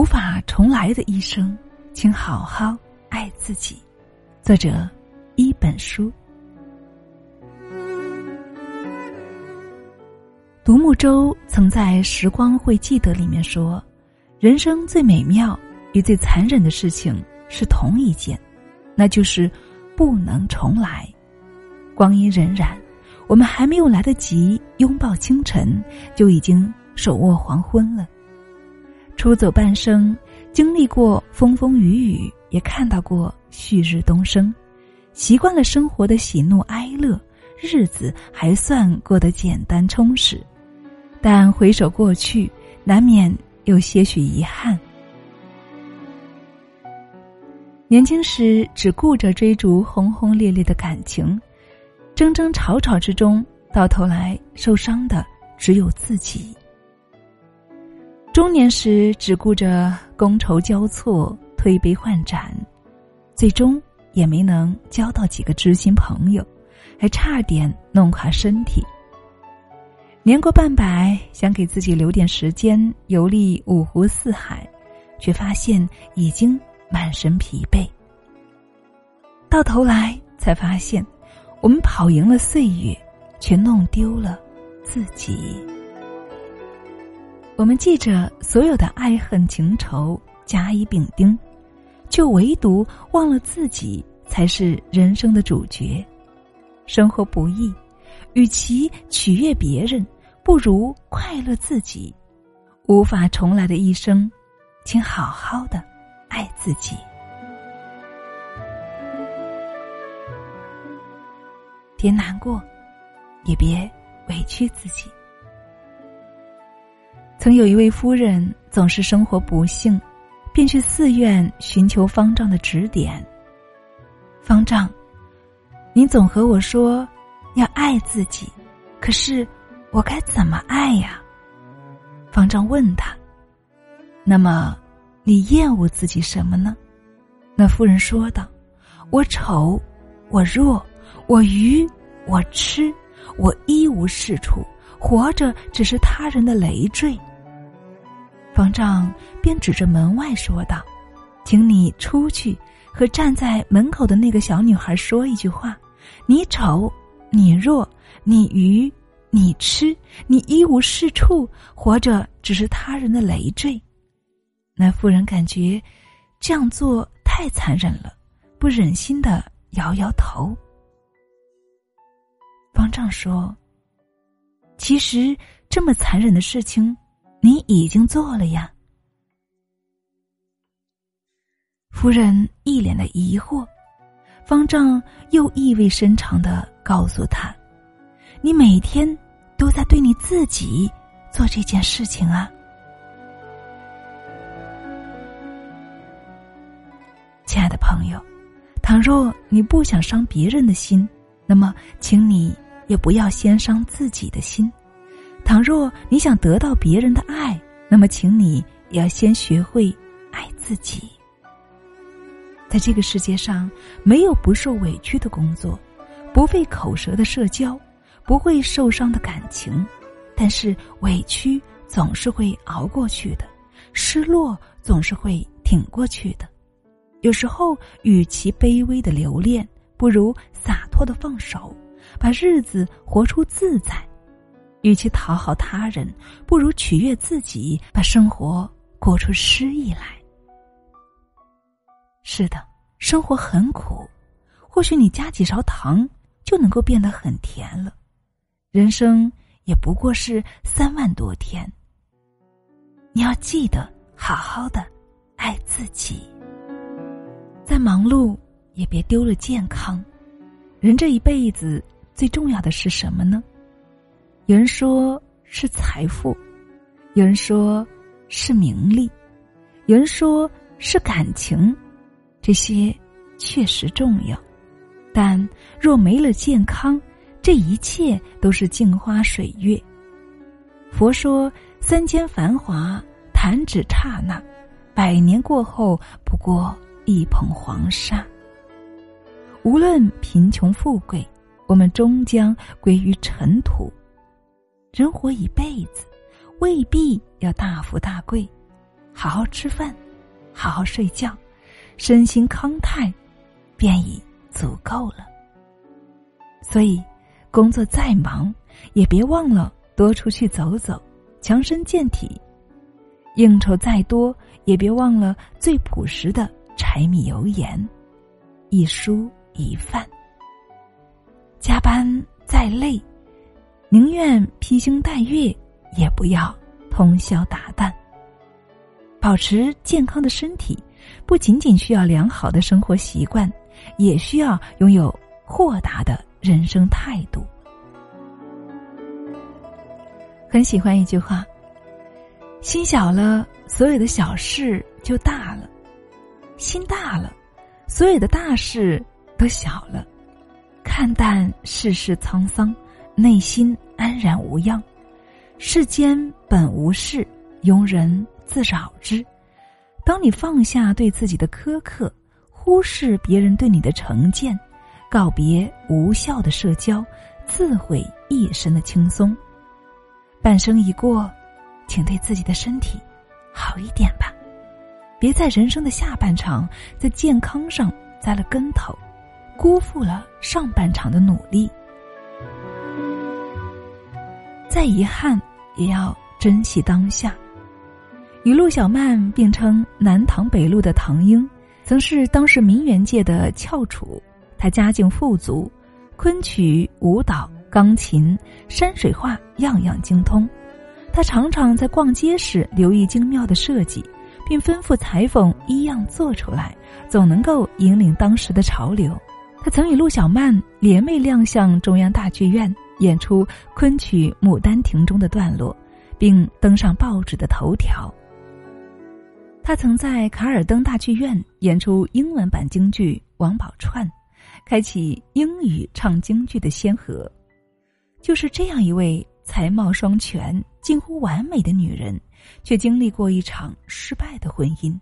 无法重来的一生，请好好爱自己。作者：一本书。独木舟曾在《时光会记得》里面说：“人生最美妙与最残忍的事情是同一件，那就是不能重来。光阴荏苒，我们还没有来得及拥抱清晨，就已经手握黄昏了。出走半生，经历过风风雨雨，也看到过旭日东升，习惯了生活的喜怒哀乐，日子还算过得简单充实。”但回首过去，难免有些许遗憾。年轻时只顾着追逐轰轰烈烈的感情，争争吵吵之中，到头来受伤的只有自己。中年时只顾着觥筹交错、推杯换盏，最终也没能交到几个知心朋友，还差点弄垮身体。年过半百，想给自己留点时间游历五湖四海，却发现已经满身疲惫。到头来才发现，我们跑赢了岁月，却弄丢了自己。我们记着所有的爱恨情仇，甲乙丙丁，就唯独忘了自己才是人生的主角。生活不易。与其取悦别人，不如快乐自己。无法重来的一生，请好好的爱自己。别难过，也别委屈自己。曾有一位夫人，总是生活不幸，便去寺院寻求方丈的指点。方丈，您总和我说。要爱自己，可是我该怎么爱呀？方丈问他。那么，你厌恶自己什么呢？那夫人说道：“我丑，我弱，我愚，我痴，我一无是处，活着只是他人的累赘。”方丈便指着门外说道：“请你出去，和站在门口的那个小女孩说一句话：你丑。”你弱，你愚，你痴，你一无是处，活着只是他人的累赘。那妇人感觉这样做太残忍了，不忍心的摇摇头。方丈说：“其实这么残忍的事情，你已经做了呀。”夫人一脸的疑惑。方丈又意味深长的告诉他：“你每天都在对你自己做这件事情啊，亲爱的朋友。倘若你不想伤别人的心，那么请你也不要先伤自己的心；倘若你想得到别人的爱，那么请你也要先学会爱自己。”在这个世界上，没有不受委屈的工作，不费口舌的社交，不会受伤的感情，但是委屈总是会熬过去的，失落总是会挺过去的。有时候，与其卑微的留恋，不如洒脱的放手，把日子活出自在；与其讨好他人，不如取悦自己，把生活过出诗意来。是的，生活很苦，或许你加几勺糖就能够变得很甜了。人生也不过是三万多天，你要记得好好的爱自己。再忙碌也别丢了健康。人这一辈子最重要的是什么呢？有人说是财富，有人说是名利，有人说是感情。这些确实重要，但若没了健康，这一切都是镜花水月。佛说：“三千繁华，弹指刹那；百年过后，不过一捧黄沙。”无论贫穷富贵，我们终将归于尘土。人活一辈子，未必要大富大贵，好好吃饭，好好睡觉，身心康泰，便已足够了。所以，工作再忙，也别忘了多出去走走，强身健体；应酬再多，也别忘了最朴实的柴米油盐，一蔬一饭。加班再累，宁愿披星戴月，也不要通宵达旦。保持健康的身体，不仅仅需要良好的生活习惯，也需要拥有豁达的人生态度。很喜欢一句话：“心小了，所有的小事就大了；心大了，所有的大事都小了。”看淡世事沧桑，内心安然无恙。世间本无事，庸人自扰之。当你放下对自己的苛刻，忽视别人对你的成见，告别无效的社交，自毁一身的轻松。半生已过，请对自己的身体好一点吧，别在人生的下半场在健康上栽了跟头。辜负了上半场的努力，再遗憾也要珍惜当下。与陆小曼并称南唐北陆的唐英，曾是当时名媛界的翘楚。她家境富足，昆曲、舞蹈、钢琴、山水画样样精通。她常常在逛街时留意精妙的设计，并吩咐裁缝一样做出来，总能够引领当时的潮流。他曾与陆小曼联袂亮相中央大剧院，演出昆曲《牡丹亭》中的段落，并登上报纸的头条。他曾在卡尔登大剧院演出英文版京剧《王宝钏》，开启英语唱京剧的先河。就是这样一位才貌双全、近乎完美的女人，却经历过一场失败的婚姻。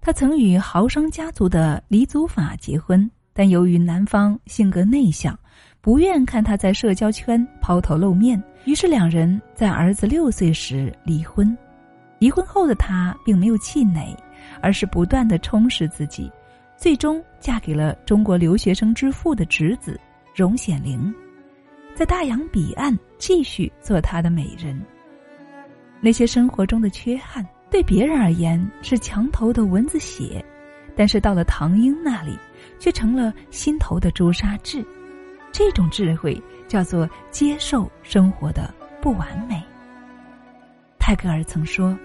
她曾与豪商家族的李祖法结婚。但由于男方性格内向，不愿看他在社交圈抛头露面，于是两人在儿子六岁时离婚。离婚后的她并没有气馁，而是不断的充实自己，最终嫁给了中国留学生之父的侄子荣显灵，在大洋彼岸继续做他的美人。那些生活中的缺憾，对别人而言是墙头的蚊子血，但是到了唐英那里。却成了心头的朱砂痣，这种智慧叫做接受生活的不完美。泰戈尔曾说：“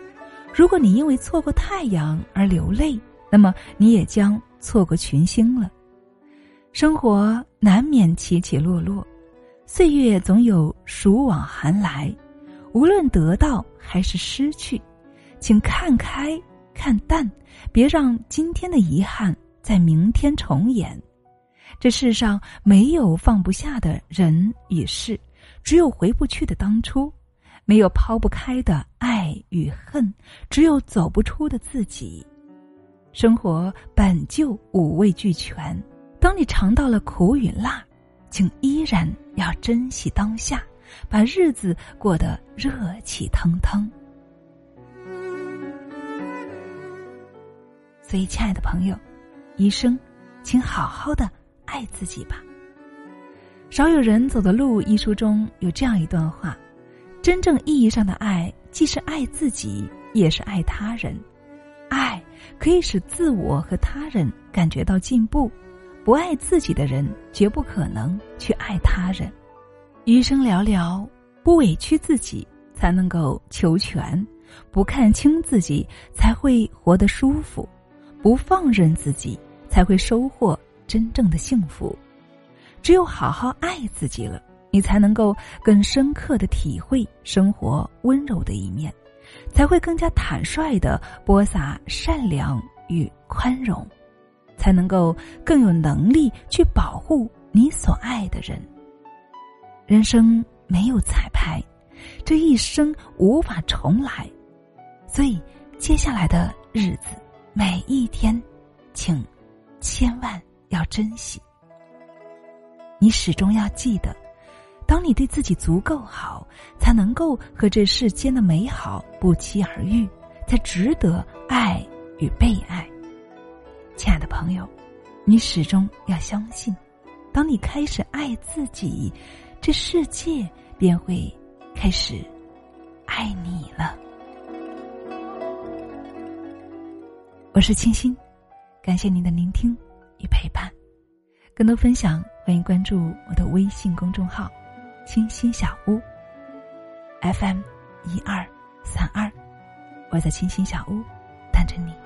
如果你因为错过太阳而流泪，那么你也将错过群星了。”生活难免起起落落，岁月总有暑往寒来，无论得到还是失去，请看开看淡，别让今天的遗憾。在明天重演，这世上没有放不下的人与事，只有回不去的当初；没有抛不开的爱与恨，只有走不出的自己。生活本就五味俱全，当你尝到了苦与辣，请依然要珍惜当下，把日子过得热气腾腾。所以，亲爱的朋友。一生，请好好的爱自己吧。少有人走的路一书中有这样一段话：真正意义上的爱，既是爱自己，也是爱他人。爱可以使自我和他人感觉到进步。不爱自己的人，绝不可能去爱他人。余生寥寥，不委屈自己，才能够求全；不看清自己，才会活得舒服；不放任自己。才会收获真正的幸福。只有好好爱自己了，你才能够更深刻的体会生活温柔的一面，才会更加坦率的播撒善良与宽容，才能够更有能力去保护你所爱的人。人生没有彩排，这一生无法重来，所以接下来的日子每一天，请。千万要珍惜。你始终要记得，当你对自己足够好，才能够和这世间的美好不期而遇，才值得爱与被爱。亲爱的朋友，你始终要相信，当你开始爱自己，这世界便会开始爱你了。我是清新，感谢您的聆听与陪伴。更多分享，欢迎关注我的微信公众号“清新小屋 ”FM 一二三二。我在清新小屋等着你。